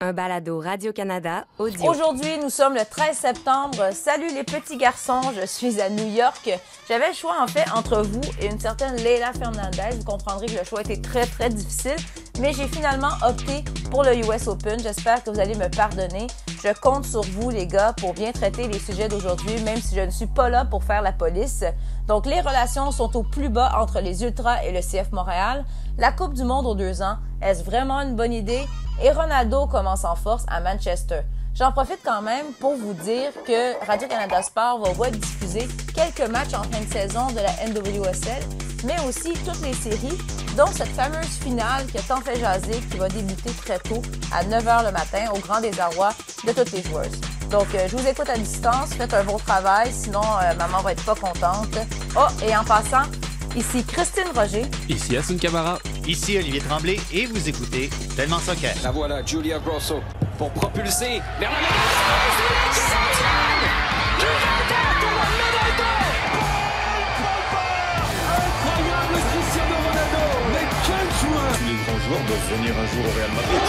un balado Radio-Canada audio. Aujourd'hui, nous sommes le 13 septembre. Salut les petits garçons, je suis à New York. J'avais le choix en fait entre vous et une certaine Leila Fernandez. Vous comprendrez que le choix était très très difficile, mais j'ai finalement opté pour le US Open. J'espère que vous allez me pardonner. Je compte sur vous les gars pour bien traiter les sujets d'aujourd'hui, même si je ne suis pas là pour faire la police. Donc les relations sont au plus bas entre les Ultras et le CF Montréal. La Coupe du Monde aux deux ans, est-ce vraiment une bonne idée? Et Ronaldo commence en force à Manchester. J'en profite quand même pour vous dire que Radio-Canada Sport va voir diffuser quelques matchs en fin de saison de la NWSL, mais aussi toutes les séries, dont cette fameuse finale qui a tant fait jaser, qui va débuter très tôt, à 9h le matin, au grand désarroi de toutes les joueuses. Donc, euh, je vous écoute à distance, faites un beau travail, sinon euh, maman va être pas contente. Oh, et en passant, Ici Christine Roger. Ici Asun Camara. Ici Olivier Tremblay et vous écoutez Tellement Soccer. La voilà, Julia Grosso pour propulser vers la Tous les grands joueurs doivent venir un jour au Real Madrid.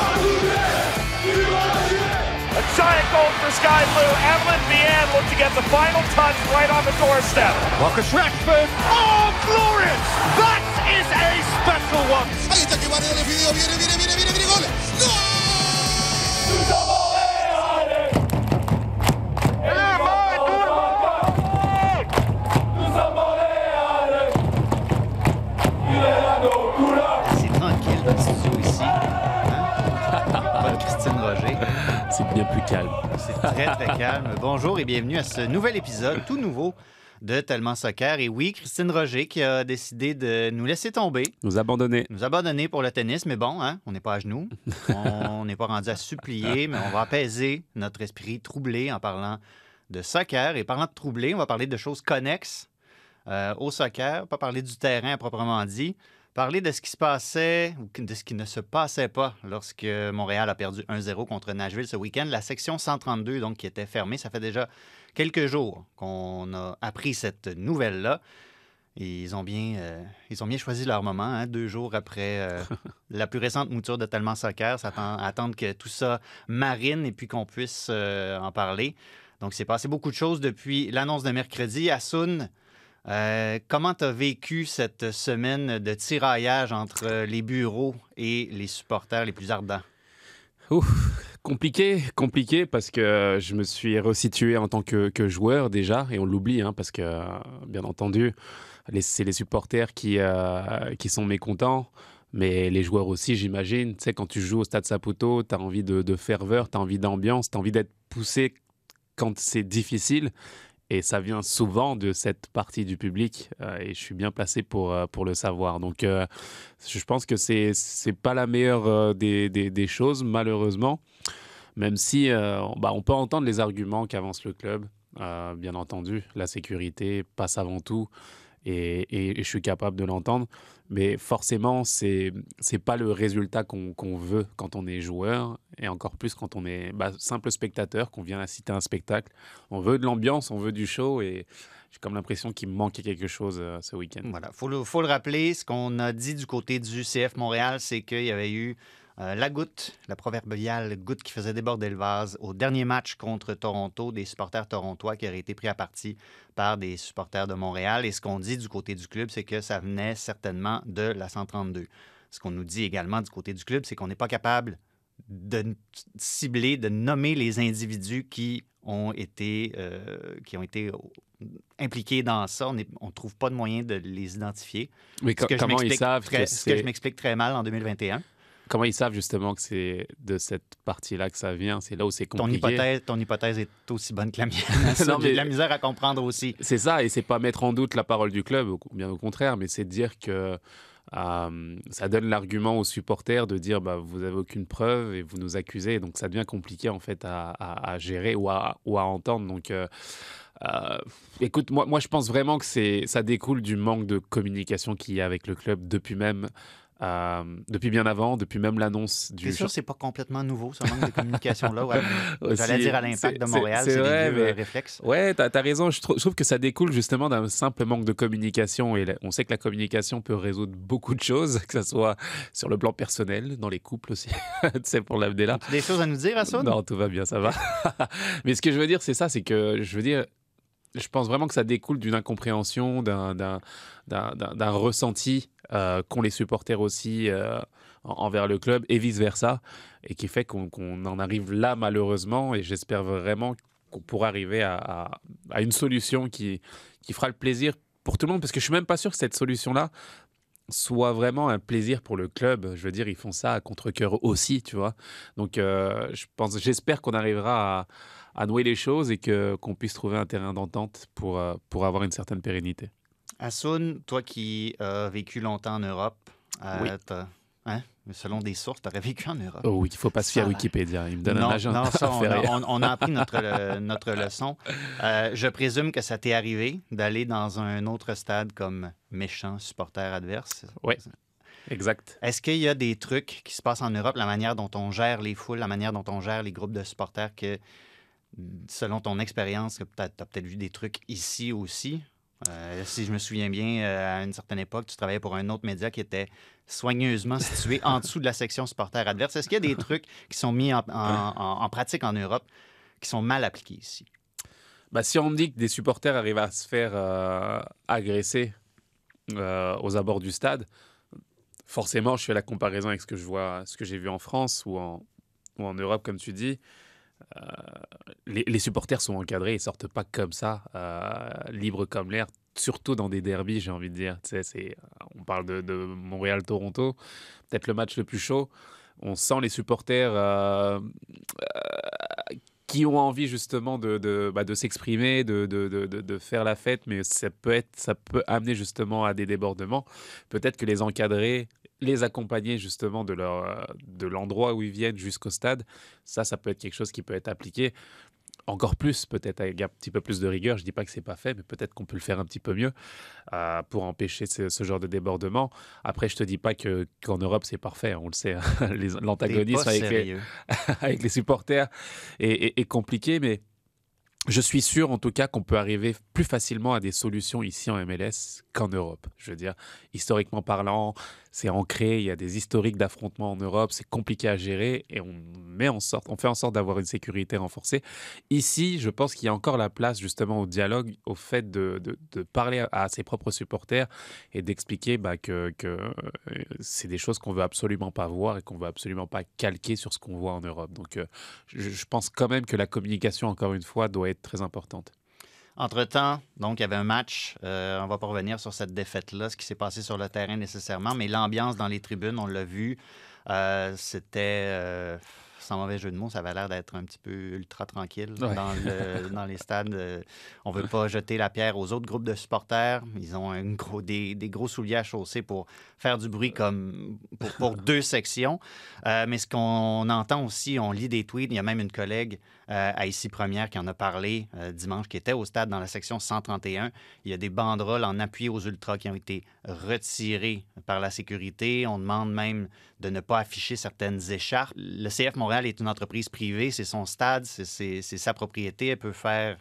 A giant goal for Sky Blue. Evelyn Vianne looked to get the final touch right on the doorstep. Marcus Rashford. Oh, glorious! That is a special one. Ahí está que va el video. Viene, viene, viene, viene, viene, gol. Calme. C'est très, très calme. Bonjour et bienvenue à ce nouvel épisode, tout nouveau, de Tellement Soccer. Et oui, Christine Roger qui a décidé de nous laisser tomber, Nous abandonner. nous abandonner pour le tennis. Mais bon, hein, on n'est pas à genoux. On n'est pas rendu à supplier, mais on va apaiser notre esprit troublé en parlant de soccer. Et parlant de troublé, on va parler de choses connexes euh, au soccer, pas parler du terrain à proprement dit. Parler de ce qui se passait ou de ce qui ne se passait pas lorsque Montréal a perdu 1-0 contre Nashville ce week-end. La section 132, donc, qui était fermée, ça fait déjà quelques jours qu'on a appris cette nouvelle-là. Et Ils ont bien, euh, ils ont bien choisi leur moment, hein, deux jours après euh, la plus récente mouture de Tellement Soccer, attendre que tout ça marine et puis qu'on puisse euh, en parler. Donc, c'est passé beaucoup de choses depuis l'annonce de mercredi. Asun, euh, comment tu as vécu cette semaine de tiraillage entre les bureaux et les supporters les plus ardents? Compliqué, compliqué parce que je me suis resitué en tant que, joueur déjà, et on l'oublie, hein, parce que, euh, bien entendu, c'est les supporters qui, euh, qui sont mécontents, mais les joueurs aussi, j'imagine. Tu sais, quand tu joues au Stade Saputo, tu as envie de, de ferveur, tu as envie d'ambiance, tu as envie d'être poussé quand c'est difficile. Et ça vient souvent de cette partie du public, euh, et je suis bien placé pour, euh, pour le savoir. Donc, euh, je pense que c'est c'est pas la meilleure des, des, choses, malheureusement. Même si bah, on peut entendre les arguments qu'avance le club, bien entendu, la sécurité passe avant tout, et- et je suis capable de l'entendre. Mais forcément, c'est c'est pas le résultat qu'on veut quand on est joueur, et encore plus quand on est bah, simple spectateur, qu'on vient assister à un spectacle. On veut de l'ambiance, on veut du show, et j'ai comme l'impression qu'il me manquait quelque chose euh, ce week-end. Voilà, il faut le, faut le rappeler, ce qu'on a dit du côté du CF Montréal, c'est qu'il y avait eu euh, la goutte, la proverbiale goutte qui faisait déborder le vase au dernier match contre Toronto, des supporters torontois qui auraient été pris à partie par des supporters de Montréal. Et ce qu'on dit du côté du club, c'est que ça venait certainement de la 132. Ce qu'on nous dit également du côté du club, c'est qu'on n'est pas capable de cibler, de nommer les individus qui ont été, euh, qui ont été impliqués dans ça. On ne trouve pas de moyen de les identifier. Mais Ce que comment ils savent très- que ce que je m'explique très mal en 2021. Comment ils savent justement que c'est de cette partie-là que ça vient? C'est là où c'est Ton compliqué. hypothèse, ton hypothèse est aussi bonne que la mienne. Non, mais- de la misère à comprendre aussi. C'est ça, et c'est pas mettre en doute la parole du club, bien au contraire, mais c'est dire que euh, ça donne l'argument aux supporters de dire bah, vous avez aucune preuve et vous nous accusez, donc ça devient compliqué en fait à, à- à gérer ou à, ou à entendre. Donc, euh, euh, écoute, moi, moi je pense vraiment que c'est ça découle du manque de communication qu'il y a avec le club depuis même Euh, depuis bien avant, depuis même l'annonce du. C'est sûr, c'est pas complètement nouveau, ce manque de communication là. Ouais. J'allais dire à l'impact de Montréal, c'est des vieux mais- euh, réflexes. Ouais, t'as as raison. Je, trou- je trouve que ça découle justement d'un simple manque de communication. Et on sait que la communication peut résoudre beaucoup de choses, que ce soit sur le plan personnel, dans les couples aussi. tu sais, pour là. Des choses à nous dire, Assoun? Non, tout va bien, ça va. Mais ce que je veux dire, c'est ça, c'est que je veux dire, je pense vraiment que ça découle d'une incompréhension, d'un ressenti euh, qu'ont les supporters aussi euh, en- envers le club et vice-versa, et qui fait qu'on en arrive là malheureusement, et j'espère vraiment qu'on pourra arriver à, une solution qui, fera le plaisir pour tout le monde, parce que je suis même pas sûr que cette solution-là soit vraiment un plaisir pour le club. Je veux dire, ils font ça à contre-cœur aussi, tu vois. Donc, euh, je j'espère qu'on arrivera à, à nouer les choses et qu'on puisse trouver un terrain d'entente pour, euh, pour avoir une certaine pérennité. Assoun, toi qui as vécu longtemps en Europe, euh, Oui. hein, selon des sources, tu aurais vécu en Europe. Oh oui, il faut pas se fier à Wikipédia. Il me donne non, un agent. non, ça, on, a, rien. on- on a appris notre, euh, notre leçon. Euh, je présume que ça t'est arrivé d'aller dans un autre stade comme méchant supporter adverse. Ouais. Exact. Est-ce qu'il y a des trucs qui se passent en Europe, la manière dont on gère les foules, la manière dont on gère les groupes de supporters, que selon ton expérience, tu as peut-être vu des trucs ici aussi? Euh, si je me souviens bien, euh, à une certaine époque, tu travaillais pour un autre média qui était soigneusement situé en dessous de la section supporter adverse. Est-ce qu'il y a des trucs qui sont mis en, en- en- en pratique en Europe qui sont mal appliqués ici? Bah, si on me dit que des supporters arrivent à se faire euh, agresser aux abords du stade, forcément, je fais la comparaison avec ce que je vois, ce que j'ai vu en France ou en, ou en Europe, comme tu dis. Euh, les, supporters sont encadrés, ils sortent pas comme ça, euh, libres comme l'air, surtout dans des derbies, j'ai envie de dire. C'est, on parle de, Montréal-Toronto, peut-être le match le plus chaud. On sent les supporters euh, euh, qui ont envie justement de, bah, s'exprimer, de, faire la fête, mais ça peut, ça peut amener justement à des débordements. Peut-être que les encadrer, les accompagner justement de, leur, euh, de l'endroit où ils viennent jusqu'au stade, ça, ça peut être quelque chose qui peut être appliqué. Encore plus, peut-être avec un petit peu plus de rigueur. Je dis pas que c'est pas fait, mais peut-être qu'on peut le faire un petit peu mieux euh, pour empêcher ce, ce genre de débordement. Après, je te dis pas que qu'en Europe c'est parfait. On le sait, hein. L'antagonisme avec les, sérieux. avec les supporters est, est- est compliqué, mais je suis sûr en tout cas qu'on peut arriver plus facilement à des solutions ici en MLS qu'en Europe. Je veux dire, historiquement parlant, c'est ancré, il y a des historiques d'affrontements en Europe, c'est compliqué à gérer et on, met en sorte, on fait en sorte d'avoir une sécurité renforcée. Ici, je pense qu'il y a encore la place justement au dialogue, au fait de, parler à, ses propres supporters et d'expliquer bah, que, que, euh, c'est des choses qu'on veut absolument pas voir et qu'on veut absolument pas calquer sur ce qu'on voit en Europe. Donc, euh, je, je pense quand même que la communication, encore une fois, doit être très importante. Entre-temps, donc, il y avait un match. Euh, on va pas revenir sur cette défaite-là, ce qui s'est passé sur le terrain nécessairement, mais l'ambiance dans les tribunes, on l'a vu, euh, c'était, euh, sans mauvais jeu de mots, ça avait l'air d'être un petit peu ultra tranquille Ouais. dans, le- dans les stades. Euh, on veut pas jeter la pierre aux autres groupes de supporters. Ils ont gros, des, des gros souliers à chausser pour faire du bruit comme pour, pour deux sections. Euh, mais ce qu'on entend aussi, on lit des tweets, il y a même une collègue euh, à Ici Première qui en a parlé dimanche, qui était au stade dans la section 131. Il y a des banderoles en appui aux ultras qui ont été retirées par la sécurité. On demande même de ne pas afficher certaines écharpes. Le CF Montréal est une entreprise privée, c'est son stade, c'est- sa propriété, elle peut faire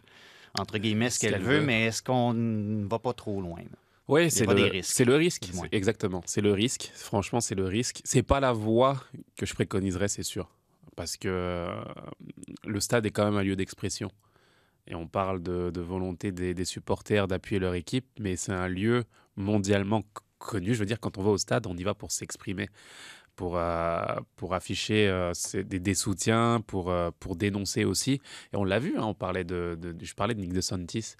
entre guillemets ce qu'elle veut, veut. mais est-ce qu'on ne va pas trop loin? là? Oui, c'est le, le risque. Exactement, c'est le risque. Franchement, c'est le risque. C'est pas la voie que je préconiserais, c'est sûr, parce que euh, le stade est quand même un lieu d'expression. Et on parle de, de volonté des, des supporters d'appuyer leur équipe, mais c'est un lieu mondialement connu. Je veux dire, quand on va au stade, on y va pour s'exprimer, pour, euh, pour afficher euh, des, des soutiens, pour, euh, pour dénoncer aussi. Et on l'a vu, hein, on parlait de, de- je parlais de Nick DeSantis.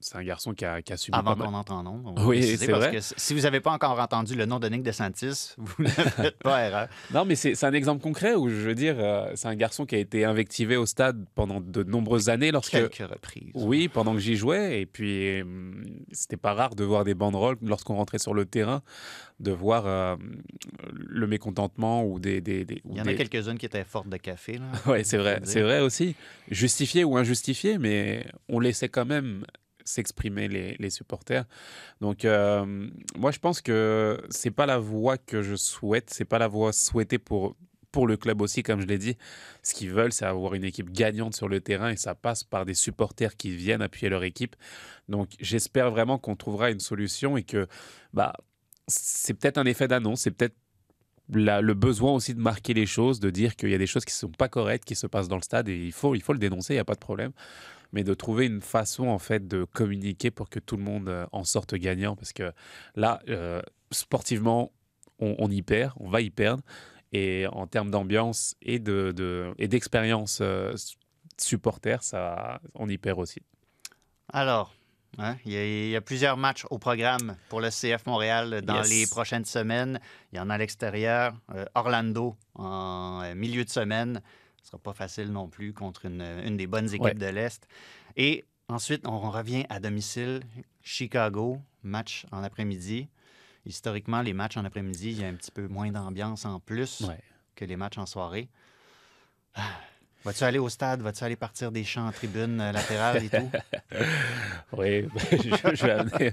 C'est un garçon qui a, qui a subi Avant qu'on entre en nombre. on va Oui, c'est vrai. que si vous n'avez pas encore entendu le nom de Nick DeSantis, vous ne faites pas erreur. Non, mais c'est un exemple concret où je veux dire, c'est un garçon qui a été invectivé au stade pendant de nombreuses années lorsque. Quelques reprises. Oui, pendant que j'y jouais. Et puis, hum, c'était pas rare de voir des banderoles lorsqu'on rentrait sur le terrain, de voir le mécontentement ou des. des, des- ou Il y en des- a quelques-unes qui étaient fortes de café. Ouais, c'est vrai, c'est vrai aussi. Justifié ou injustifié, mais on laissait quand même s'exprimer les, les, supporters. Donc, euh, moi, je pense que c'est pas la voie que je souhaite, c'est pas la voie souhaitée pour pour le club aussi, comme je l'ai dit. Ce qu'ils veulent, c'est avoir une équipe gagnante sur le terrain et ça passe par des supporters qui viennent appuyer leur équipe. Donc j'espère vraiment qu'on trouvera une solution et que bah, c'est peut-être un effet d'annonce, c'est peut-être le besoin aussi de marquer les choses, de dire qu'il y a des choses qui ne sont pas correctes, qui se passent dans le stade et il faut, il faut le dénoncer, il n'y a pas de problème. Mais de trouver une façon en fait de communiquer pour que tout le monde euh, en sorte gagnant parce que là, euh, sportivement, on, y perd, on va y perdre. Et en termes d'ambiance et d'expérience de, de, euh, supporter, ça, on y perd aussi. Alors, hein, il, y a, plusieurs matchs au programme pour le CF Montréal dans les prochaines semaines. Il y en a à l'extérieur. Euh, Orlando en euh, milieu de semaine. Ce ne sera pas facile non plus contre une, une des bonnes équipes de l'Est. Et ensuite, on revient à domicile. Chicago, match en après-midi historiquement, les matchs en après-midi, il y a un petit peu moins d'ambiance en plus que les matchs en soirée. Vas-tu aller au stade? Vas-tu aller partir des champs en tribune euh, latérale et tout? oui, je, vais amener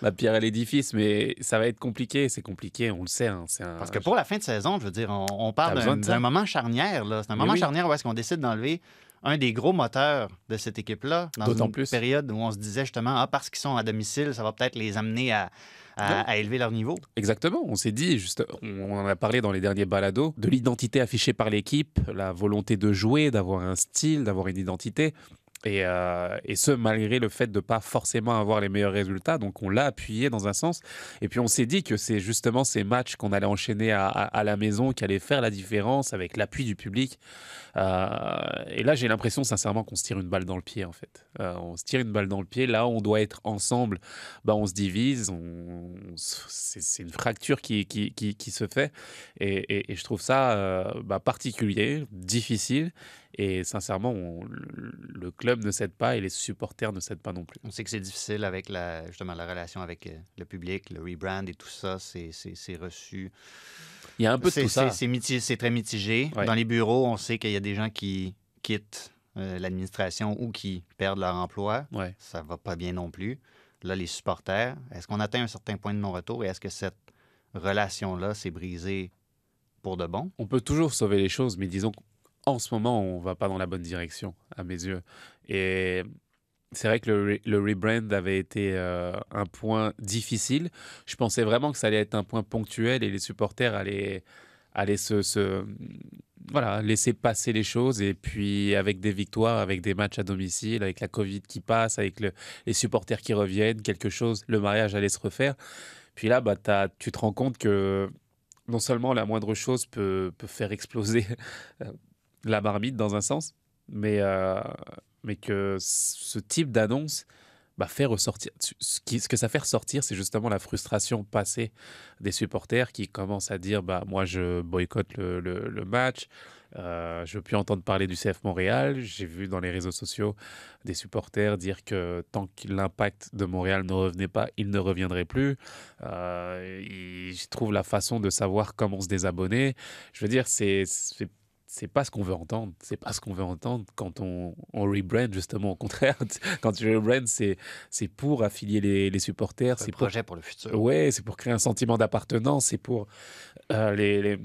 ma pierre à l'édifice, mais ça va être compliqué. C'est compliqué, on le sait. Hein, Parce que pour la fin de saison, je veux dire, on, parle d'un moment charnière. C'est un moment charnière où est-ce qu'on décide d'enlever un des gros moteurs de cette équipe-là dans une plus. période où on se disait justement, ah, parce qu'ils sont à domicile, ça va peut-être les amener à, à, élever leur niveau. Exactement. On s'est dit, juste, on en a parlé dans les derniers balados, de l'identité affichée par l'équipe, la volonté de jouer, d'avoir un style, d'avoir une identité. Et, euh, et, ce, malgré le fait de ne pas forcément avoir les meilleurs résultats. Donc, on l'a appuyé dans un sens. Et puis, on s'est dit que c'est justement ces matchs qu'on allait enchaîner à, la maison qui allaient faire la différence avec l'appui du public. Euh, et là, j'ai l'impression, sincèrement, qu'on se tire une balle dans le pied, en fait. Euh, on se tire une balle dans le pied. Là, on doit être ensemble. Bah, on se divise. C'est une fracture qui, qui, qui, se fait. Et, et, je trouve ça bah, particulier, difficile. Et sincèrement, le club ne cède pas et les supporters ne cèdent pas non plus. On sait que c'est difficile avec la, justement la relation avec euh, le public, le rebrand et tout ça, c'est reçu. Il y a un peu de tout ça. C'est très mitigé. Dans les bureaux, on sait qu'il y a des gens qui quittent euh, l'administration ou qui perdent leur emploi. Ouais. Ça va pas bien non plus. Là, les supporters, est-ce qu'on atteint un certain point de non-retour et est-ce que cette relation-là s'est brisée pour de bon? On peut toujours sauver les choses, mais disons en ce moment, on va pas dans la bonne direction, à mes yeux. Et c'est vrai que le, rebrand avait été euh, un point difficile. Je pensais vraiment que ça allait être un point ponctuel et les supporters allaient, allaient se, voilà, laisser passer les choses. Et puis, avec des victoires, avec des matchs à domicile, avec la Covid qui passe, avec les supporters qui reviennent, quelque chose, le mariage allait se refaire. Puis là, bah, tu te rends compte que non seulement la moindre chose peut, peut faire exploser euh, la marmite dans un sens, mais, euh, mais que ce type d'annonce bah, fait ressortir. Ce, que ça fait ressortir, c'est justement la frustration passée des supporters qui commencent à dire bah, Moi, je boycotte le, le, match, euh, je veux plus entendre parler du CF Montréal. J'ai vu dans les réseaux sociaux des supporters dire que tant que l'impact de Montréal ne revenait pas, il ne reviendrait plus. Euh, ils trouvent la façon de savoir comment se désabonner. Je veux dire, c'est c'est pas ce qu'on veut entendre. C'est pas ce qu'on veut entendre quand on, on rebrand, justement. Au contraire, quand tu rebrand, c'est, c'est pour affilier les, les supporters. C'est un projet pour, le futur. Ouais, c'est pour créer un sentiment d'appartenance. C'est pour euh, les, les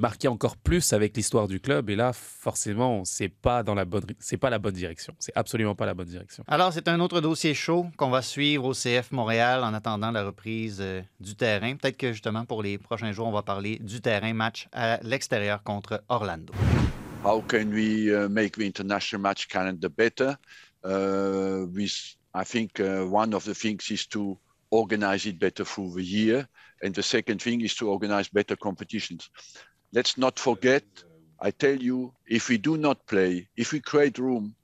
marquer encore plus avec l'histoire du club. Et là, forcément, c'est pas dans la bonne, c'est pas la bonne direction. C'est absolument pas la bonne direction. Alors, c'est un autre dossier chaud qu'on va suivre au CF Montréal en attendant la reprise euh, du terrain. Peut-être que justement pour les prochains jours, on va parler du terrain match à l'extérieur contre Orlando. How can we uh, make the international match calendar better? Uh, I think uh, one of the things is to organize it better through the year. And the second thing is to organize better competitions. Let's not forget, I tell you, if we do not play, if we create room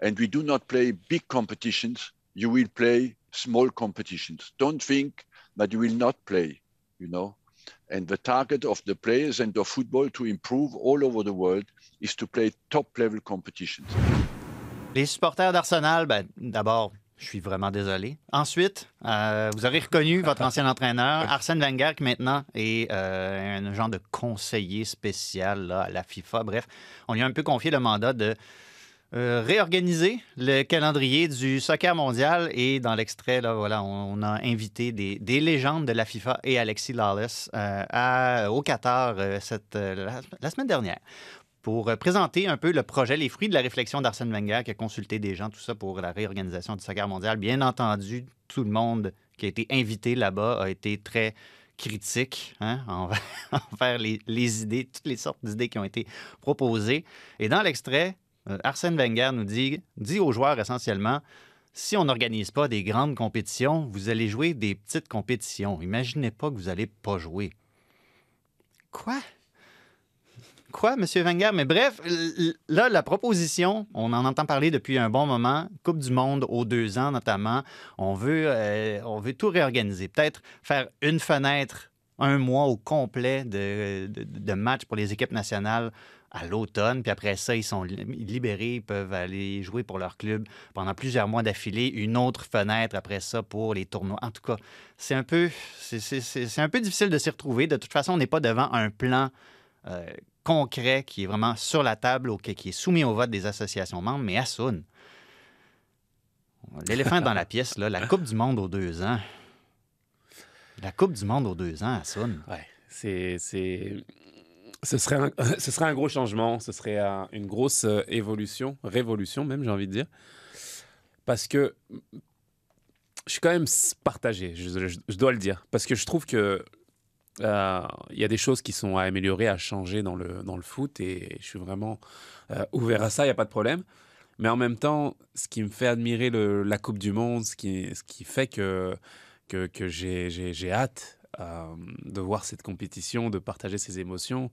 and we do not play big competitions, you will play small competitions. Don't think that you will not play, you know. And the target of the players and of football to improve all over the world is to play top level competitions. Les supporters d'Arsenal, ben, d'abord, Je suis vraiment désolé. Ensuite, euh, vous aurez reconnu votre ancien entraîneur, Arsène Wenger, qui maintenant est euh, un genre de conseiller spécial à la FIFA. Bref, on lui a un peu confié le mandat de euh, réorganiser le calendrier du soccer mondial. Et dans l'extrait, là, voilà, on, a invité des, des, légendes de la FIFA et Alexis Lawless au Qatar cette, la, la, semaine dernière pour présenter un peu le projet, les fruits de la réflexion d'Arsène Wenger qui a consulté des gens, tout ça pour la réorganisation du soccer mondial. Bien entendu, tout le monde qui a été invité là-bas a été très critique hein, envers, les, les, idées, toutes les sortes d'idées qui ont été proposées. Et dans l'extrait, euh, Arsène Wenger nous dit, dit aux joueurs essentiellement, si on n'organise pas des grandes compétitions, vous allez jouer des petites compétitions. Imaginez pas que vous n'allez pas jouer. Quoi? Quoi, M. Wenger? Mais bref, là, la proposition, on en entend parler depuis un bon moment. Coupe du Monde aux deux ans, notamment. On veut, euh, tout réorganiser. Peut-être faire une fenêtre, un mois au complet de, de, matchs pour les équipes nationales à l'automne, puis après ça, ils sont libérés, ils peuvent aller jouer pour leur club pendant plusieurs mois d'affilée, une autre fenêtre après ça pour les tournois. En tout cas, c'est un peu, c'est un peu difficile de s'y retrouver. De toute façon, on n'est pas devant un plan euh, concret qui est vraiment sur la table, qui est soumis au vote des associations membres, mais Assoun, l'éléphant dans la pièce, là, la Coupe du Monde aux deux ans. La Coupe du Monde aux deux ans, Assoun. Ouais, c'est ce serait, un, ce serait un gros changement, ce serait une grosse euh, évolution, révolution même, j'ai envie de dire. Parce que je suis quand même partagé, je, dois le dire. Parce que je trouve que euh, il y a des choses qui sont à améliorer, à changer dans le, dans le foot, et je suis vraiment euh, ouvert à ça, il n'y a pas de problème. Mais en même temps, ce qui me fait admirer la Coupe du Monde, ce qui, ce qui fait que, que, que j'ai hâte euh, de voir cette compétition, de partager ses émotions,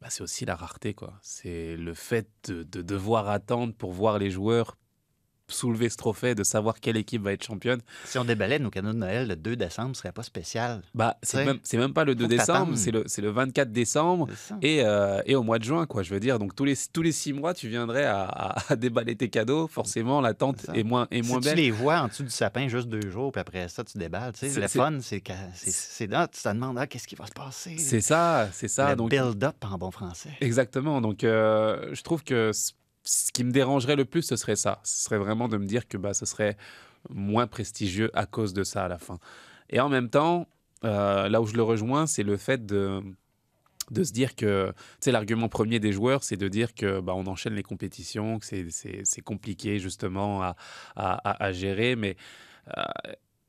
bah, c'est aussi la rareté. C'est le fait de, devoir attendre pour voir les joueurs soulever ce trophée, de savoir quelle équipe va être championne. Si on déballait nos canaux de Noël le 2 décembre, ce serait pas spécial. Bah, c'est même, même, pas le 2 décembre, c'est le, le 24 décembre et, euh, et, au mois de juin, quoi. Je veux dire, donc tous les, tous les six mois, tu viendrais à, à, déballer tes cadeaux. Forcément, l'attente est, est, moins, est moins si belle. Tu les vois en dessous du sapin juste deux jours, puis après ça, tu déballes. Tu sais, le fun, c'est que c'est là, tu te demandes ah, qu'est-ce qui va se passer? C'est ça, c'est ça. Le donc build-up en bon français. Exactement. Donc, euh, je trouve que ce qui me dérangerait le plus, ce serait ça. Ce serait vraiment de me dire que bah, ce serait moins prestigieux à cause de ça à la fin. Et en même temps, euh, là où je le rejoins, c'est le fait de, de se dire que, tu sais, l'argument premier des joueurs, c'est de dire que bah, on enchaîne les compétitions, que c'est compliqué justement à, à, gérer, mais euh,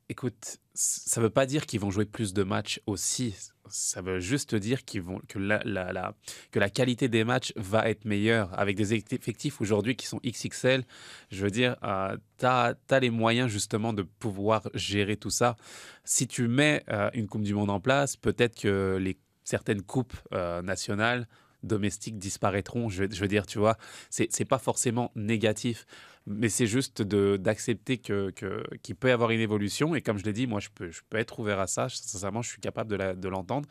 écoute, ça ne veut pas dire qu'ils vont jouer plus de matchs aussi. Ça veut juste dire qu'ils vont, que, la, qualité des matchs va être meilleure. Avec des effectifs aujourd'hui qui sont XXL, je veux dire, euh, tu as, les moyens justement de pouvoir gérer tout ça. Si tu mets euh, une Coupe du Monde en place, peut-être que certaines coupes euh, nationales domestiques disparaîtront. Je, je, veux dire, tu vois, c'est pas forcément négatif mais c'est juste d'accepter qu'il que, qu'il peut y avoir une évolution. Et comme je l'ai dit, moi, je peux, je peux être ouvert à ça. Sincèrement, je suis capable de l'entendre.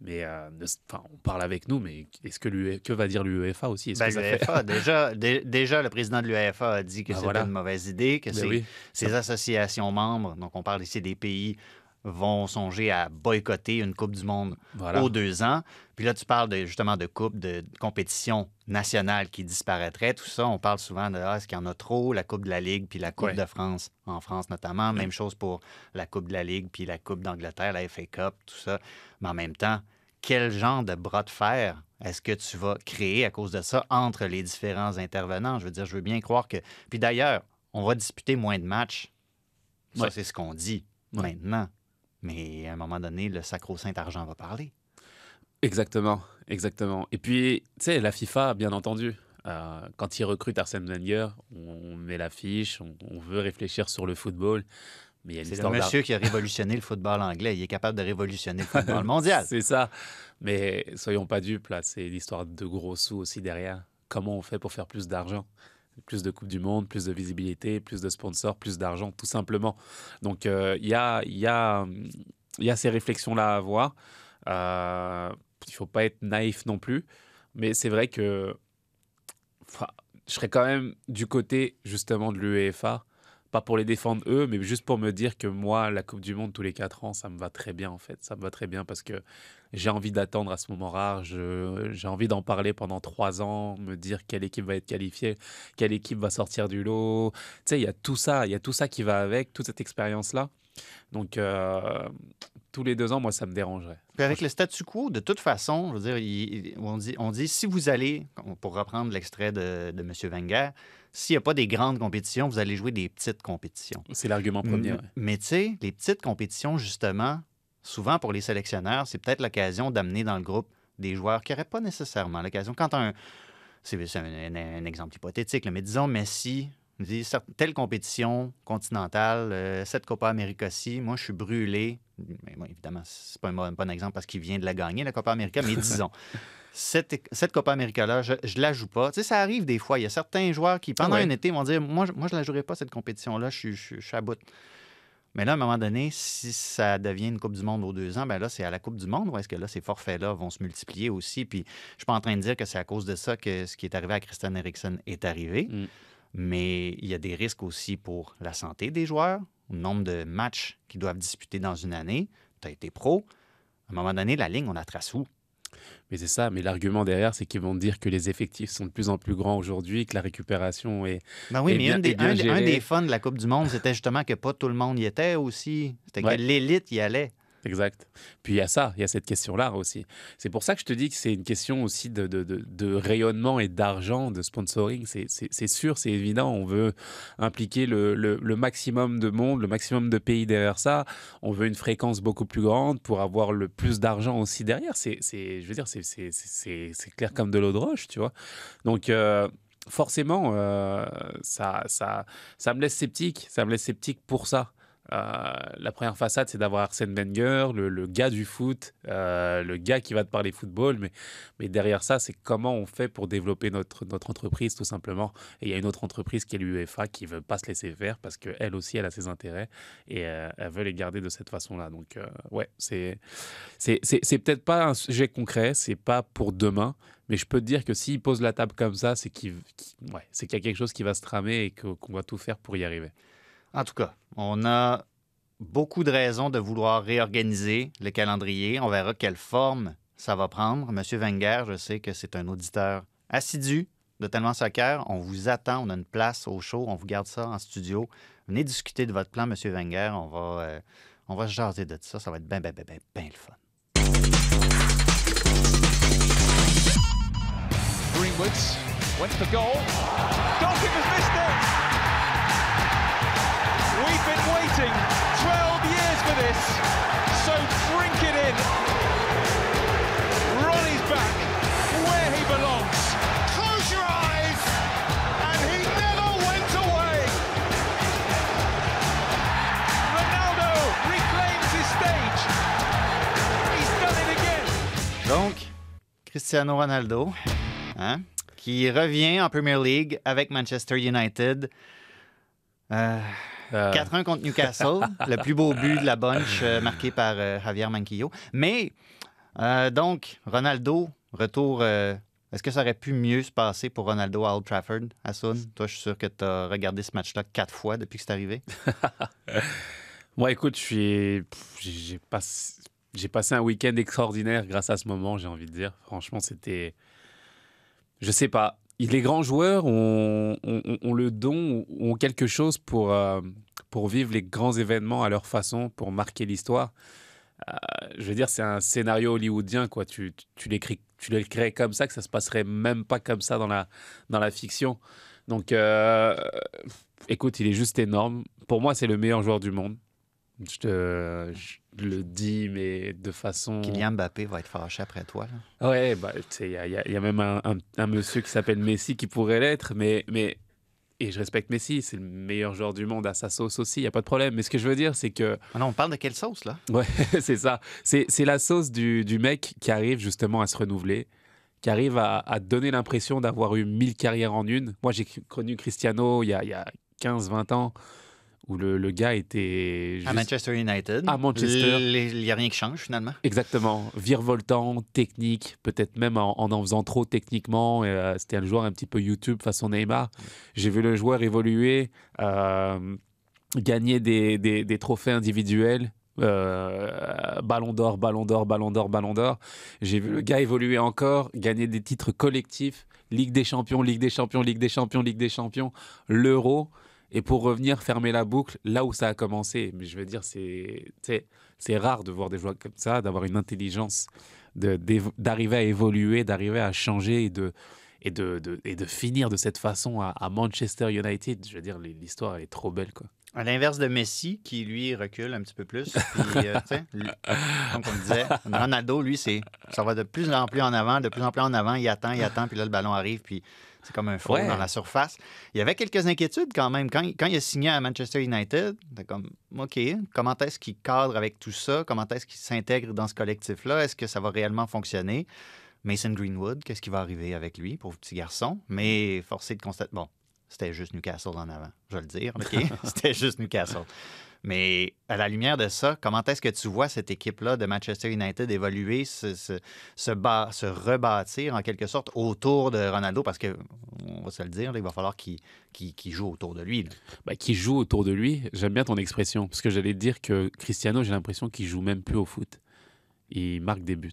mais euh, on parle avec nous, mais est-ce que, e, que va dire l'UEFA aussi? Ben, fait... déjà, déjà, le président de l'UEFA a dit que ben, c'était une mauvaise idée, que ben oui. ces associations membres, donc on parle ici des pays vont songer à boycotter une Coupe du Monde aux deux ans. Puis là, tu parles de, justement de Coupe, de compétition nationale qui disparaîtrait. Tout ça, on parle souvent de ah, est-ce qu'il y en a trop, la Coupe de la Ligue, puis la Coupe de France, en France notamment. Même chose pour la Coupe de la Ligue, puis la Coupe d'Angleterre, la FA Cup, tout ça. Mais en même temps, quel genre de bras de fer est-ce que tu vas créer à cause de ça entre les différents intervenants? Je veux dire, je veux bien croire que. Puis d'ailleurs, on va disputer moins de matchs. Ça, c'est ce qu'on dit maintenant. Mais à un moment donné, le sacro-saint argent va parler. Exactement, exactement. Et puis, tu sais, la FIFA, bien entendu, euh, quand il recrute Arsène Wenger, on met l'affiche, on, on veut réfléchir sur le football. C'est le monsieur qui a révolutionné le football anglais. Il est capable de révolutionner le football mondial. c'est ça. Mais soyons pas dupes, là. C'est l'histoire de gros sous aussi derrière. Comment on fait pour faire plus d'argent? Plus de Coupe du Monde, plus de visibilité, plus de sponsors, plus d'argent, tout simplement. Donc, euh, il y, a, y, a, y a ces réflexions-là à avoir. Euh, il ne faut pas être naïf non plus. Mais c'est vrai que je serais quand même du côté, justement, de l'UEFA pas pour les défendre eux, mais juste pour me dire que moi, la Coupe du Monde tous les 4 ans, ça me va très bien en fait. Ça me va très bien parce que j'ai envie d'attendre à ce moment rare. J'ai envie d'en parler pendant 3 ans, me dire quelle équipe va être qualifiée, quelle équipe va sortir du lot. Tu sais, il y a tout ça, il y a tout ça qui va avec, toute cette expérience-là. Donc, euh, tous les deux ans, moi, ça me dérangerait. Puis avec le statu quo, de toute façon, je veux dire, on, dit, on dit si vous allez, pour reprendre l'extrait de, de M. Wenger, s'il n'y a pas des grandes compétitions, vous allez jouer des petites compétitions. C'est l'argument premier. Mais tu sais, les petites compétitions, justement, souvent pour les sélectionneurs, c'est peut-être l'occasion d'amener dans le groupe des joueurs qui n'auraient pas nécessairement l'occasion. Quand un. C'est un, un, exemple hypothétique, mais disons Messi dit telle compétition continentale, euh, cette Copa América-ci, moi je suis brûlé. Mais bon, évidemment, c'est pas un bon exemple parce qu'il vient de la gagner, la Copa América, mais disons, cette, cette Copa América-là, je ne la joue pas. Tu sais, ça arrive des fois. Il y a certains joueurs qui, pendant un été, vont dire Moi, je, moi, je la jouerai pas, cette compétition-là, je, je, je, suis à bout. Mais là, à un moment donné, si ça devient une Coupe du Monde aux deux ans, ben là, c'est à la Coupe du Monde ou est-ce que là, ces forfaits-là vont se multiplier aussi? Puis je suis pas en train de dire que c'est à cause de ça que ce qui est arrivé à Christian Eriksen est arrivé. Mm. Mais il y a des risques aussi pour la santé des joueurs, le nombre de matchs qu'ils doivent disputer dans une année. Tu as été pro. À un moment donné, la ligne, on la trace où? Mais c'est ça, mais l'argument derrière, c'est qu'ils vont dire que les effectifs sont de plus en plus grands aujourd'hui, que la récupération est. Ben oui, est mais bien, des, bien un, des fun de la Coupe du Monde, c'était justement que pas tout le monde y était aussi. C'était Ouais. que l'élite y allait. Exact. Puis il y a ça, il y a cette question-là aussi. C'est pour ça que je te dis que c'est une question aussi de, de, de, rayonnement et d'argent, de sponsoring. C'est- sûr, c'est évident. On veut impliquer le, le, maximum de monde, le maximum de pays derrière ça. On veut une fréquence beaucoup plus grande pour avoir le plus d'argent aussi derrière. C'est, je veux dire, c'est clair comme de l'eau de roche, tu vois. Donc. euh, Forcément, euh, ça, ça, ça me laisse sceptique. Ça me laisse sceptique pour ça. Euh, la première façade, c'est d'avoir Arsène Wenger, le, gars du foot, euh, le gars qui va te parler football. Mais, derrière ça, c'est comment on fait pour développer notre, entreprise, tout simplement. Et il y a une autre entreprise qui est l'UEFA qui ne veut pas se laisser faire parce qu'elle aussi, elle a ses intérêts et euh, elle veut les garder de cette façon-là. Donc, ouais, c'est peut-être pas un sujet concret, c'est pas pour demain. Mais je peux te dire que s'il pose la table comme ça, c'est qu'il c'est qu'il y a quelque chose qui va se tramer et que- qu'on va tout faire pour y arriver. En tout cas, on a beaucoup de raisons de vouloir réorganiser le calendrier. On verra quelle forme ça va prendre. Monsieur Wenger, je sais que c'est un auditeur assidu de Tellement Soccer. On vous attend. On a une place au show. On vous garde ça en studio. Venez discuter de votre plan, Monsieur Wenger. On va, euh, on va se jaser de ça. Ça va être bien, bien, bien, bien, bien le fun. Greenwoods goal. Missed it. We've been waiting 12 years for this, so drink it in. Ronnie's back where he belongs. Close your eyes, and he never went away. Ronaldo reclaims his stage. He's done it again. Donc, Cristiano Ronaldo, hein, qui revient en Premier League avec Manchester United. Euh, Euh, 4-1 contre Newcastle, le plus beau but de la bunch euh, marqué par euh, Javier Manquillo. Mais, euh, donc, Ronaldo, retour. Est-ce que ça aurait pu mieux se passer pour Ronaldo à Old Trafford, Hassoun? Toi, je suis sûr que tu as regardé ce match-là quatre fois depuis que c'est arrivé. Moi, écoute, je suis, pff, j'ai j'ai passé un week-end extraordinaire grâce à ce moment, j'ai envie de dire. Franchement, c'était, je sais pas. Les grands joueurs ont, le don, ont quelque chose pour, euh, pour vivre les grands événements à leur façon, pour marquer l'histoire. Euh, je veux dire, c'est un scénario hollywoodien, quoi. Tu, tu, l'écris, tu l'écrirais comme ça, que ça se passerait même pas comme ça dans la, dans la fiction. Donc, euh, écoute, il est juste énorme. Pour moi, c'est le meilleur joueur du monde. Je te je le dis, mais de façon. Kylian Mbappé va être fâché après toi. là. Ouais, bah, il y, y y a même un, un- un monsieur qui s'appelle Messi qui pourrait l'être, mais, mais. Et je respecte Messi, c'est le meilleur joueur du monde à sa sauce aussi, il n'y a pas de problème. Mais ce que je veux dire, c'est que. Ah non, on parle de quelle sauce, là? Ouais, c'est ça. C'est c'est la sauce du, du mec qui arrive justement à se renouveler, qui arrive à, à donner l'impression d'avoir eu mille carrières en une. Moi, j'ai connu Cristiano il y a, il y a 15-20 ans, où le, le gars était. À Manchester United. À Manchester. Il n'y a rien qui change, finalement. Exactement. Virevoltant, technique, peut-être même en en, en faisant trop techniquement. Euh, C'était un joueur un petit peu YouTube façon Neymar. J'ai vu le joueur évoluer. euh, gagner des, des, des trophées individuels. Euh, ballon d'or, ballon d'or, ballon d'or, ballon d'or. J'ai vu le gars évoluer encore, gagner des titres collectifs, Ligue des champions, Ligue des champions, Ligue des champions, Ligue des champions, l'euro. Et pour revenir fermer la boucle là où ça a commencé. Mais je veux dire, c'est rare de voir des joueurs comme ça, d'avoir une intelligence, d'arriver à évoluer, d'arriver à changer et de, et de, de, et de finir de cette façon à, Manchester United. Je veux dire, l'histoire, est trop belle. Quoi. À l'inverse de Messi, qui lui recule un petit peu plus. Puis, euh, comme on disait, Ronaldo, lui, ça va de plus en plus en avant, de plus en plus en avant. Il attend, il attend, puis là, le ballon arrive, puis c'est comme un Ouais. dans la surface. Il y avait quelques inquiétudes quand même. Quand, il- quand il a signé à Manchester United, c'était comme, OK, comment est-ce qu'il cadre avec tout ça? Comment est-ce qu'il s'intègre dans ce collectif-là? Est-ce que ça va réellement fonctionner? Mason Greenwood, qu'est-ce qui va arriver avec lui, pauvre petit garçon? Mais forcé de constater, bon, c'était juste Newcastle en avant, je vais le dire, OK? c'était juste Newcastle. Mais à la lumière de ça, comment est-ce que tu vois cette équipe-là de Manchester United évoluer, se, rebâtir en quelque sorte autour de Ronaldo? Parce que, on va se le dire, il va falloir qu'il qu'il- qu'il joue autour de lui. là. Bah, qui joue autour de lui. J'aime bien ton expression, parce que j'allais dire que Cristiano, j'ai l'impression qu'il joue même plus au foot. Il marque des buts.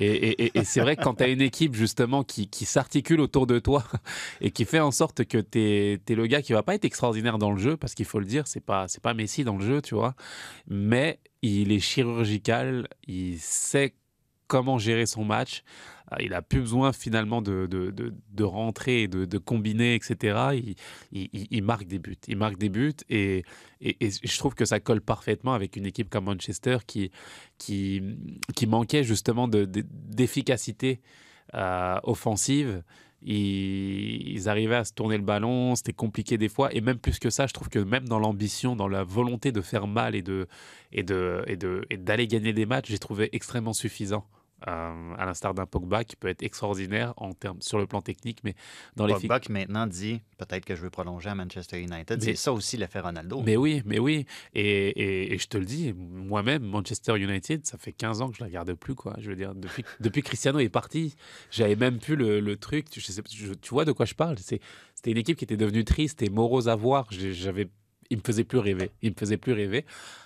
Et, c'est vrai que quand tu as une équipe justement qui, qui s'articule autour de toi et qui fait en sorte que tu es, le gars qui va pas être extraordinaire dans le jeu, parce qu'il faut le dire, c'est pas, pas Messi dans le jeu, tu vois, mais il est chirurgical, il sait comment gérer son match. Euh, Il a plus besoin finalement de, de, de, rentrer, de, de combiner, etc. Il, marque des buts. Il marque des buts et, et, je trouve que ça colle parfaitement avec une équipe comme Manchester qui, qui, qui manquait justement de- de- d'efficacité euh, offensive. Ils, arrivaient à se tourner le ballon, c'était compliqué des fois. Et même plus que ça, je trouve que même dans l'ambition, dans la volonté de faire mal et de et de et d'aller gagner des matchs, j'ai trouvé extrêmement suffisant. Euh, à l'instar d'un Pogba qui peut être extraordinaire en termes sur le plan technique, mais dans les Pogba qui maintenant dit peut-être que je veux prolonger à Manchester United. C'est ça aussi l'effet Ronaldo. Mais oui, mais oui. Et, et- et je te le dis, moi-même, Manchester United, ça fait 15 ans que je ne la regarde plus. Quoi. Je veux dire, depuis, depuis Cristiano est parti, j'avais même plus le, le truc. Tu, je sais- je- tu vois de quoi je parle C'était une équipe qui était devenue triste et morose à voir. J'avais, il me faisait plus rêver. Il me faisait plus rêver.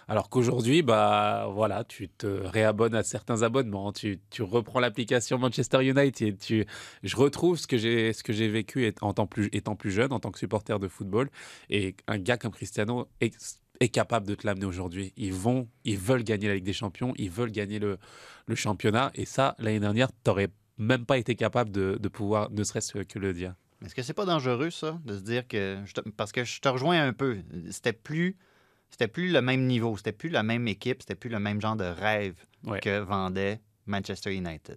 Alors qu'aujourd'hui, bah voilà, tu te réabonnes à certains abonnements, tu, reprends l'application Manchester United, tu, je retrouve ce que j'ai ce que j'ai vécu étant étant plus, étant plus jeune, en tant que supporter de football. Et un gars comme Cristiano est, capable de te l'amener aujourd'hui. Ils vont, ils veulent gagner la Ligue des Champions, ils veulent gagner le, championnat. Et ça, l'année dernière, tu n'aurais même pas été capable de, de pouvoir, ne serait-ce que le dire. Est-ce que c'est pas dangereux, ça, de se dire que. je te- Parce que je te rejoins un peu. C'était plus. C'était plus le même niveau, c'était plus la même équipe, c'était plus le même genre de rêve Ouais. que vendait Manchester United.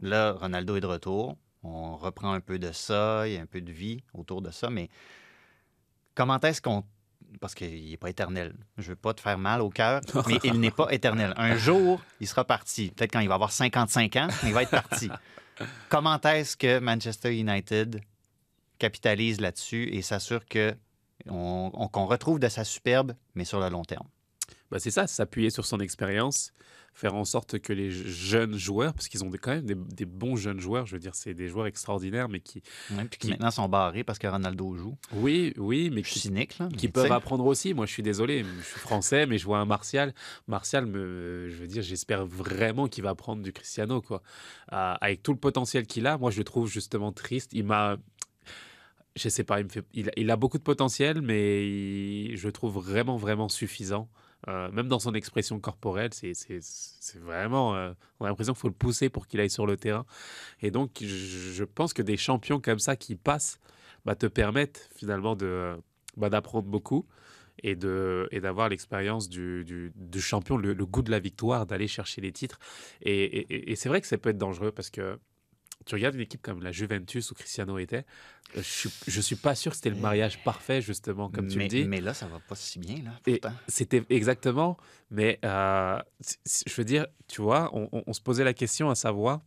Là, Ronaldo est de retour. On reprend un peu de ça, il y a un peu de vie autour de ça, mais comment est-ce qu'on. Parce qu'il n'est pas éternel. Je veux pas te faire mal au cœur, mais il n'est pas éternel. Un jour, il sera parti. Peut-être quand il va avoir 55 ans, il va être parti. Comment est-ce que Manchester United capitalise là-dessus et s'assure qu'on retrouve de sa superbe, mais sur le long terme? Bah, c'est ça, s'appuyer sur son expérience, faire en sorte que les jeunes joueurs, parce qu'ils ont des- quand même des, des bons jeunes joueurs, je veux dire, c'est des joueurs extraordinaires, mais qui, puis qui Qui- maintenant sont barrés parce que Ronaldo joue. oui, oui, mais Je suis qui, cynique, là. qui mais peuvent apprendre aussi. Moi, je suis désolé, je suis français, mais je vois un Martial. Martial, me, je veux dire, j'espère vraiment qu'il va apprendre du Cristiano, quoi. Euh, avec tout le potentiel qu'il a, moi, je le trouve justement triste. Il m'a, je sais pas, il, me fait, il, a- il a beaucoup de potentiel, mais il- je le trouve vraiment, vraiment suffisant. Euh, même dans son expression corporelle, c'est vraiment. euh, on a l'impression qu'il faut le pousser pour qu'il aille sur le terrain. Et donc, je, pense que des champions comme ça qui passent bah, te permettent finalement de bah, d'apprendre beaucoup et et d'avoir l'expérience du, du, champion, le, goût de la victoire, d'aller chercher les titres. Et- et c'est vrai que ça peut être dangereux parce que tu regardes une équipe comme la Juventus où Cristiano était, euh, je suis, je suis pas sûr que c'était le mariage parfait justement comme tu le dis. mais là, ça va pas si bien, là, pourtant. c'était exactement, mais euh, je veux dire, tu vois, on, on- on se posait la question à savoir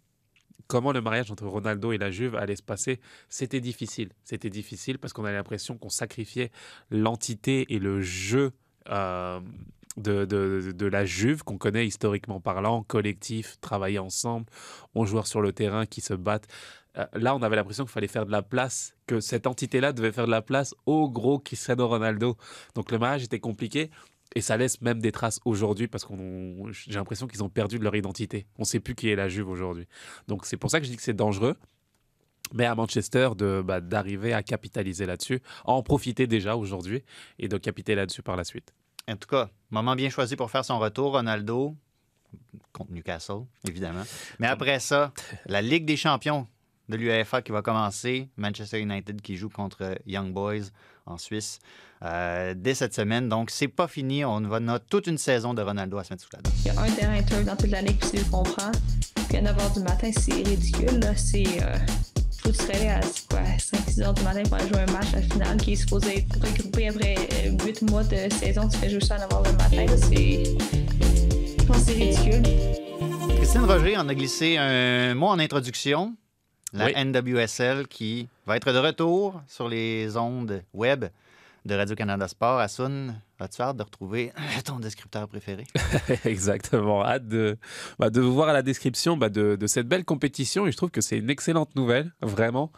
comment le mariage entre Ronaldo et la Juve allait se passer. C'était difficile, c'était difficile parce qu'on avait l'impression qu'on sacrifiait l'entité et le jeu euh, de, de- de la Juve qu'on connaît historiquement parlant, collectif, travailler ensemble, 11 joueurs sur le terrain qui se battent. Euh, là, on avait l'impression qu'il fallait faire de la place, que cette entité-là devait faire de la place au gros Cristiano Ronaldo. Donc le mariage était compliqué. Et ça laisse même des traces aujourd'hui parce qu'on j'ai l'impression qu'ils ont perdu de leur identité. On ne sait plus qui est la Juve aujourd'hui. Donc c'est pour ça que je dis que c'est dangereux. Mais à Manchester, bah, d'arriver à capitaliser là-dessus, à en profiter déjà aujourd'hui et de capiter là-dessus par la suite. En tout cas, moment bien choisi pour faire son retour, Ronaldo, contre Newcastle, évidemment. Mais après ça, la Ligue des champions de l'UEFA qui va commencer, Manchester United qui joue contre Young Boys en Suisse euh, dès cette semaine. Donc, c'est pas fini. On va avoir toute une saison de Ronaldo à se mettre sous la dent. Il y a un terrain turf dans toute la ligue, puis tu le comprends. Puis à 9 h du matin, c'est ridicule. C'est. Euh, faut se réveiller à 5-6 h du matin pour aller jouer un match, la finale, qui est supposé être regroupé après 8 mois de saison. Tu fais juste ça à 9 h le matin. C'est. Je pense que c'est ridicule. Christine Roger en a glissé un mot en introduction. La NWSL qui va être de retour sur les ondes web de Radio-Canada Sport. Asun, as-tu hâte de retrouver ton descripteur préféré? Exactement. Hâte de, bah, de voir à la description bah, de, cette belle compétition. Et je trouve que c'est une excellente nouvelle, vraiment,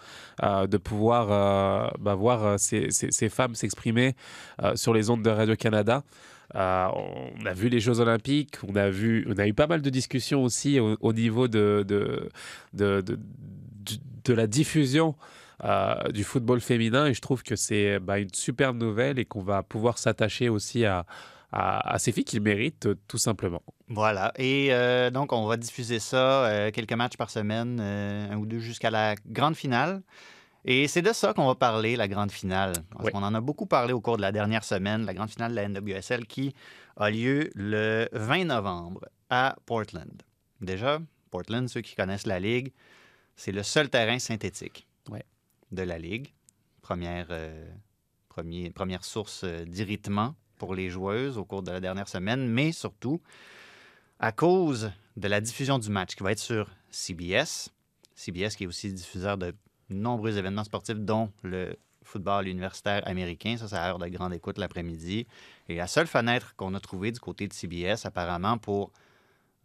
euh, de pouvoir euh, bah, voir euh, ces, femmes s'exprimer sur les ondes de Radio-Canada. On a vu les Jeux Olympiques, on a, vu, on eu pas mal de discussions aussi au, au niveau de, de, de la diffusion euh, du football féminin et je trouve que c'est bah, une superbe nouvelle et qu'on va pouvoir s'attacher aussi à, à, à, ces filles qui le méritent tout simplement. Voilà, et euh, donc on va diffuser ça euh, quelques matchs par semaine, euh, un ou deux jusqu'à la grande finale. Et c'est de ça qu'on va parler, la grande finale. Parce oui. qu'on en a beaucoup parlé au cours de la dernière semaine, la grande finale de la NWSL qui a lieu le 20 novembre à Portland. Déjà, Portland, ceux qui connaissent la Ligue, c'est le seul terrain synthétique ouais. De la Ligue. Première, euh, source euh, d'irritement pour les joueuses au cours de la dernière semaine, mais surtout à cause de la diffusion du match qui va être sur CBS. CBS qui est aussi diffuseur de nombreux événements sportifs, dont le football universitaire américain. Ça, c'est à l'heure de grande écoute l'après-midi. Et la seule fenêtre qu'on a trouvée du côté de CBS, apparemment, pour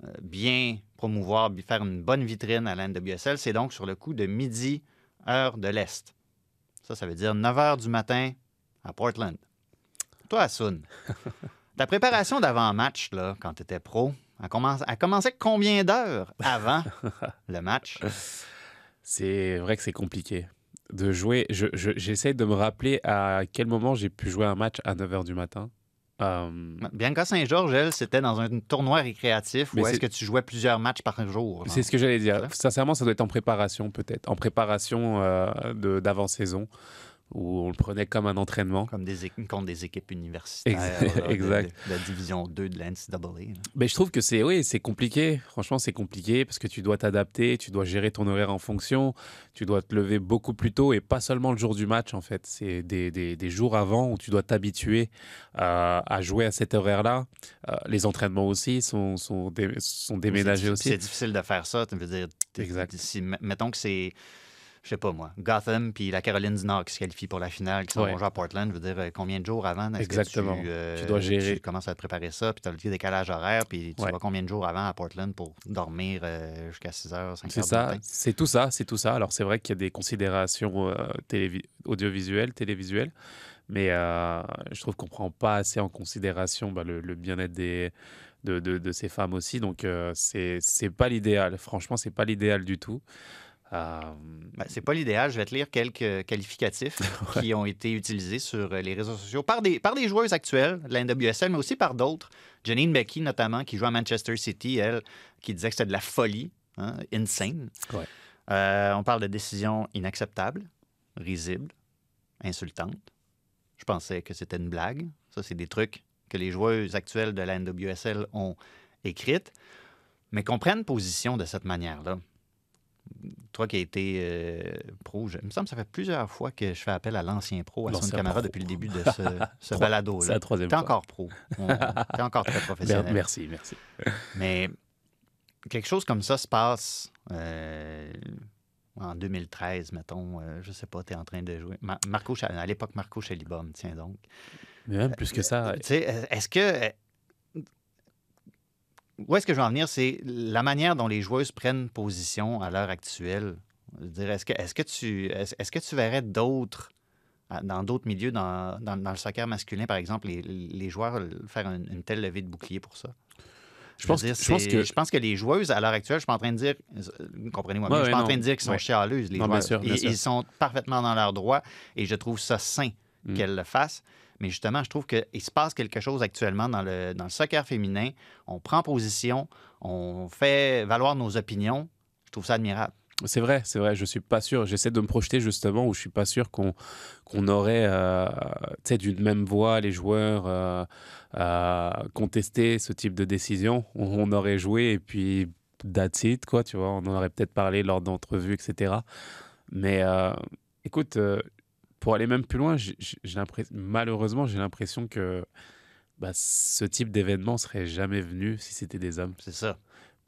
euh, bien promouvoir, faire une bonne vitrine à la NWSL, c'est donc sur le coup de midi, heure de l'Est. Ça, ça veut dire 9 h du matin à Portland. Toi, Asun, ta préparation d'avant-match, là, quand tu étais pro, elle commençait combien d'heures avant le match? C'est vrai que c'est compliqué de jouer. J'essaie je, je, de me rappeler à quel moment j'ai pu jouer un match à 9 h du matin. Euh... Bianca Saint-Georges, elle, c'était dans un tournoi récréatif où est-ce que tu jouais plusieurs matchs par jour? C'est ce que j'allais dire. Sincèrement, ça doit être en préparation, peut-être. En préparation euh, d'avant-saison où on le prenait comme un entraînement. Comme des contre des équipes universitaires exact. exact. De, de, la division 2 de l'NCAA. Mais je trouve que c'est oui, c'est compliqué. Franchement, c'est compliqué parce que tu dois t'adapter, tu dois gérer ton horaire en fonction, tu dois te lever beaucoup plus tôt et pas seulement le jour du match en fait. C'est des, des, des, jours avant où tu dois t'habituer euh, à jouer à cet horaire-là. Euh, les entraînements aussi sont, sont, dé, sont déménagés aussi. C'est difficile de faire ça. Tu veux dire, exact. Si, mettons que c'est je sais pas moi, Gotham puis la Caroline du Nord qui se qualifient pour la finale, qui sont ouais. à Portland, je veux dire, combien de jours avant? Exactement. Que tu, euh, tu, dois gérer. Tu commences à te préparer ça, puis tu as le décalage horaire, puis tu ouais. vas combien de jours avant à Portland pour dormir euh, jusqu'à 6 h, 5 h C'est ça, c'est tout ça, c'est tout ça. Alors c'est vrai qu'il y a des considérations euh, télévi audiovisuelles, télévisuelles, mais euh, je trouve qu'on prend pas assez en considération bah, le, le bien-être des de, de, de, ces femmes aussi. Donc, euh, c'est pas l'idéal. Franchement, c'est pas l'idéal du tout. Euh... Ben, c'est pas l'idéal. Je vais te lire quelques qualificatifs ouais. qui ont été utilisés sur les réseaux sociaux par des, par des joueuses actuelles de la NWSL, mais aussi par d'autres. Janine Becky, notamment, qui joue à Manchester City, elle, qui disait que c'était de la folie, hein, insane. Ouais. Euh, on parle de décisions inacceptables, risibles, insultantes. Je pensais que c'était une blague. Ça, c'est des trucs que les joueuses actuelles de la NWSL ont écrites, mais qu'on prenne position de cette manière-là toi qui as été euh, pro, je, il me semble que ça fait plusieurs fois que je fais appel à l'ancien pro, à son caméra depuis le début de ce, ce balado. C'est la troisième. T'es encore pro. T'es encore très professionnel. Merci, merci. Mais quelque chose comme ça se passe euh, en 2013, mettons. Euh, je sais pas, tu es en train de jouer. Mar Marco, à l'époque, Marco Chalibom, tiens donc. Mais même plus que ça. Tu sais, est-ce que où est-ce que je veux en venir? C'est la manière dont les joueuses prennent position à l'heure actuelle Est-ce que, est que, tu, est-ce que tu verrais d'autres, dans d'autres milieux, dans, dans, dans, le soccer masculin, par exemple, les, les joueurs faire une, une, telle levée de bouclier pour ça? Je, pense, dire, je, pense que... je pense que les joueuses, à l'heure actuelle, je suis pas en train de dire, comprenez-moi, ouais, je suis pas en train de dire qu'ils sont ouais. chialeuses, les non, joueurs. Bien sûr, bien ils, sûr. ils, sont parfaitement dans leur droit et je trouve ça sain mm. qu'elles le fassent. Mais justement, je trouve qu'il se passe quelque chose actuellement dans le, dans le soccer féminin. On prend position, on fait valoir nos opinions. Je trouve ça admirable. C'est vrai, c'est vrai. Je suis pas sûr. J'essaie de me projeter justement où je suis pas sûr qu'on qu'on aurait, euh, d'une même voix les joueurs euh, contester ce type de décision. On, aurait joué et puis that's quoi. Tu vois, on en aurait peut-être parlé lors d'entrevues, etc. Mais euh, écoute, euh, pour aller même plus loin, j'ai malheureusement, j'ai l'impression que bah, ce type d'événement serait jamais venu si c'était des hommes. C'est ça.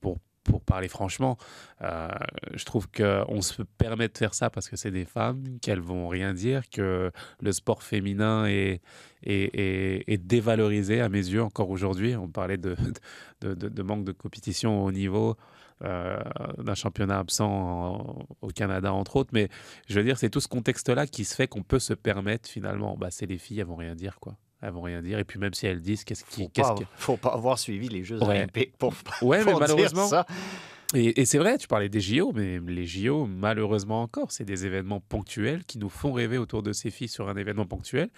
Pour, pour parler franchement, euh, je trouve qu'on se permet de faire ça parce que c'est des femmes, qu'elles vont rien dire, que le sport féminin est, est, est, est dévalorisé à mes yeux encore aujourd'hui. On parlait de, de, de, de, manque de compétition au niveau. Euh, d'un championnat absent en, au Canada, entre autres. Mais je veux dire, c'est tout ce contexte-là qui se fait qu'on peut se permettre finalement. Bah, c'est les filles, elles vont rien dire, quoi. Elles vont rien dire. Et puis même si elles disent, qu'est-ce qui... Faut, qu pas, faut pas avoir suivi les Jeux ouais. olympiques pour, ouais, pour mais malheureusement, ça. Et, et c'est vrai, tu parlais des JO, mais les JO, malheureusement encore, c'est des événements ponctuels qui nous font rêver autour de ces filles sur un événement ponctuel.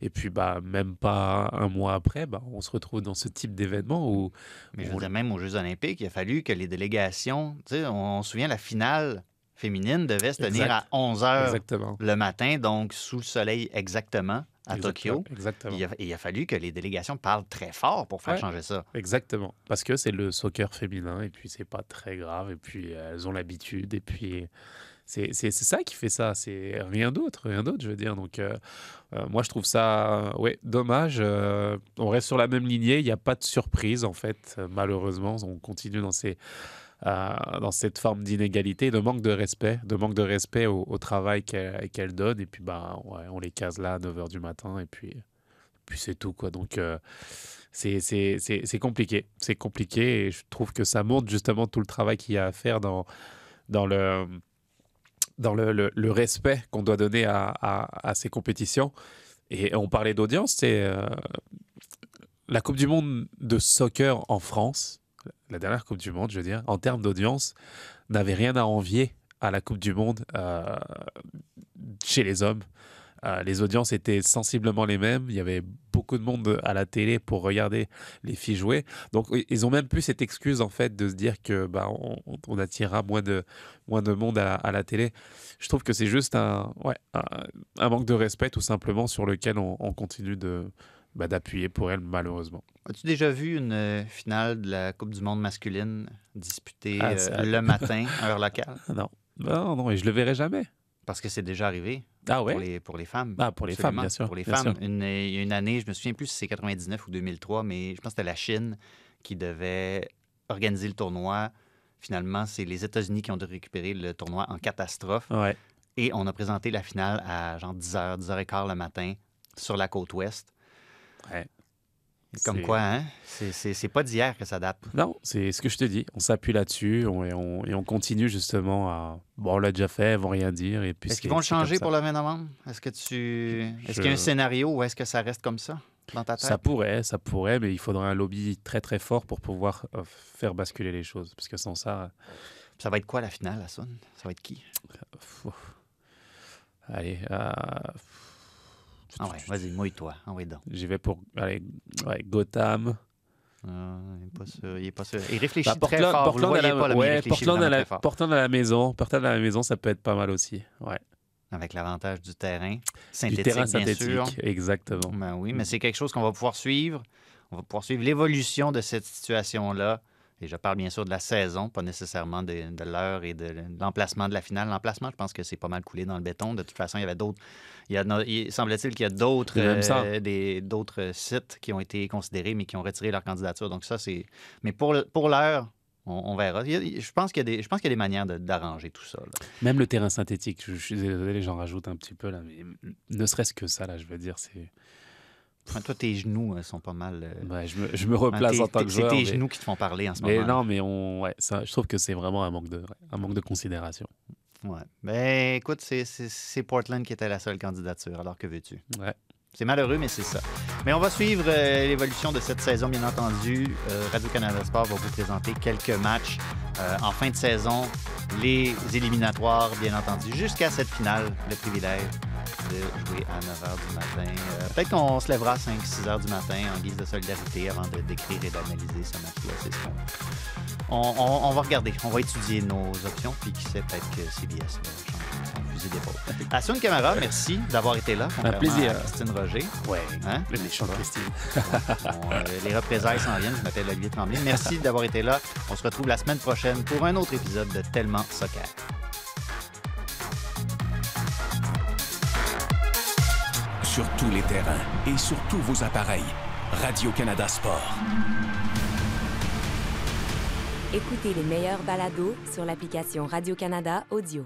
Et puis, bah, même pas un mois après, bah, on se retrouve dans ce type d'événement où. Mais je veux dire, même aux Jeux Olympiques, il a fallu que les délégations, tu sais, on, on se souvient, la finale féminine devait se tenir Exact. à 11 h le matin, donc sous le soleil exactement à. Tokyo. Exactement. Il a, il a, fallu que les délégations parlent très fort pour faire Ouais. changer ça. Exactement. Parce que c'est le soccer féminin et puis c'est pas très grave et puis elles ont l'habitude et puis c'est ça qui fait ça. C'est rien d'autre, rien d'autre, je veux dire. Donc euh, euh, moi je trouve ça ouais, dommage. Euh, on reste sur la même lignée. Il n'y a pas de surprise en fait. Malheureusement, on continue dans ces euh, dans cette forme d'inégalité, de manque de respect, de manque de respect au, travail qu'elles qu donnent. Et puis, bah, ouais, on les case là à 9 h du matin et puis, c'est tout. Quoi. Donc, euh, c'est compliqué. C'est compliqué et je trouve que ça montre justement tout le travail qu'il y a à faire dans, le respect qu'on doit donner à, ces compétitions. Et on parlait d'audience, c'est euh, la Coupe du Monde de soccer en France, la dernière Coupe du Monde, je veux dire, en termes d'audience, n'avait rien à envier à la Coupe du Monde euh, chez les hommes. Euh, les audiences étaient sensiblement les mêmes. Il y avait beaucoup de monde à la télé pour regarder les filles jouer. Donc, ils ont même plus cette excuse, en fait, de se dire que bah, on, attirera moins de, moins de monde à la, télé. Je trouve que c'est juste un, ouais, un, manque de respect, tout simplement, sur lequel on continue de, bah, d'appuyer pour elle, malheureusement. As-tu déjà vu une euh, finale de la Coupe du Monde masculine disputée ah, euh, le matin, heure locale? Non. Non, non, et je le verrai jamais. Parce que c'est déjà arrivé. Ah ouais? Pour les, pour les femmes. Ah, pour les Absolument. femmes, bien sûr. Pour les bien femmes. Sûr. Une, il y a une année, je me souviens plus si c'est 99 ou 2003, mais je pense que c'était la Chine qui devait organiser le tournoi. Finalement, c'est les États-Unis qui ont dû récupérer le tournoi en catastrophe. Ouais. Et on a présenté la finale à genre 10h, 10h15 le matin sur la côte ouest. Ouais. Comme quoi, hein? C'est pas d'hier que ça date. Non, c'est ce que je te dis. On s'appuie là-dessus on, et, on, et on continue justement à. Bon, on l'a déjà fait, ils vont rien dire. Est-ce qu'ils vont le changer pour le 20 novembre? Est-ce que tu. Est-ce je... qu'il y a un scénario ou est-ce que ça reste comme ça dans ta tête? Ça pourrait, ça pourrait, mais il faudrait un lobby très très fort pour pouvoir euh, faire basculer les choses. Parce que sans ça. Ça va être quoi la finale, Assun? Ça va être qui? Allez. Euh... Ah ouais, vas-y, mouille-toi. Ah oui, donc. J'y vais pour allez, ouais, Gotham. Ah, il n'est pas sûr. Il, est pas sûr. il réfléchit bah, Portland, très fort. Portland, à la, pas, là, ouais, Portland, à la, Portland à la maison. Portland à la maison, ça peut être pas mal aussi. Ouais. Avec l'avantage du terrain synthétique, du terrain synthétique, bien sûr. exactement. Ben oui, mais c'est quelque chose qu'on va pouvoir suivre. On va pouvoir suivre l'évolution de cette situation-là. Et je parle bien sûr de la saison, pas nécessairement de, de l'heure et de, l'emplacement de la finale. L'emplacement, je pense que c'est pas mal coulé dans le béton. De toute façon, il y avait d'autres. Il, a, il semble-t-il qu'il y a d'autres euh, sites qui ont été considérés, mais qui ont retiré leur candidature. Donc ça, c'est. Mais pour, pour l'heure, on, on, verra. Y a, je pense qu'il y, y, a des manières d'arranger tout ça. Là. Même le terrain synthétique, je, je suis désolé, j'en rajoute un petit peu là, mais ne serait-ce que ça, là, je veux dire, c'est. Enfin, toi, tes genoux euh, sont pas mal. Euh... Ouais, je, me, je me replace en tant que joueur. C'est tes mais... genoux qui te font parler en ce mais moment. Non, mais on, ouais, ça, je trouve que c'est vraiment un manque de, un manque de considération. Ouais. Ben, écoute, c'est- c'est c'est Portland qui était la seule candidature. Alors que veux-tu? Ouais. C'est malheureux, mais c'est ça. Mais on va suivre euh, l'évolution de cette saison, bien entendu. Euh, Radio-Canada Sport va vous présenter quelques matchs euh, en fin de saison, les éliminatoires, bien entendu, jusqu'à cette finale, le privilège de jouer à 9 h du matin. Euh, Peut-être qu'on se lèvera à 5-6 h du matin en guise de solidarité avant de décrire et d'analyser ce match-là. C'est ce qu'on- on, on- on va regarder, on va étudier nos options, puis qui sait, peut-être que CBS va d'épaule. Assun Camara, merci d'avoir été là. contrairement plaisir. à Christine Roger. Ouais. Hein? Le méchant Christine. Bon, euh, les représailles s'en viennent. Je m'appelle Olivier Tremblay. Merci d'avoir été là. On se retrouve la semaine prochaine pour un autre épisode de Tellement Soccer. Sur tous les terrains et sur tous vos appareils. Radio-Canada Sport. Écoutez les meilleurs balados sur l'application Radio-Canada Audio.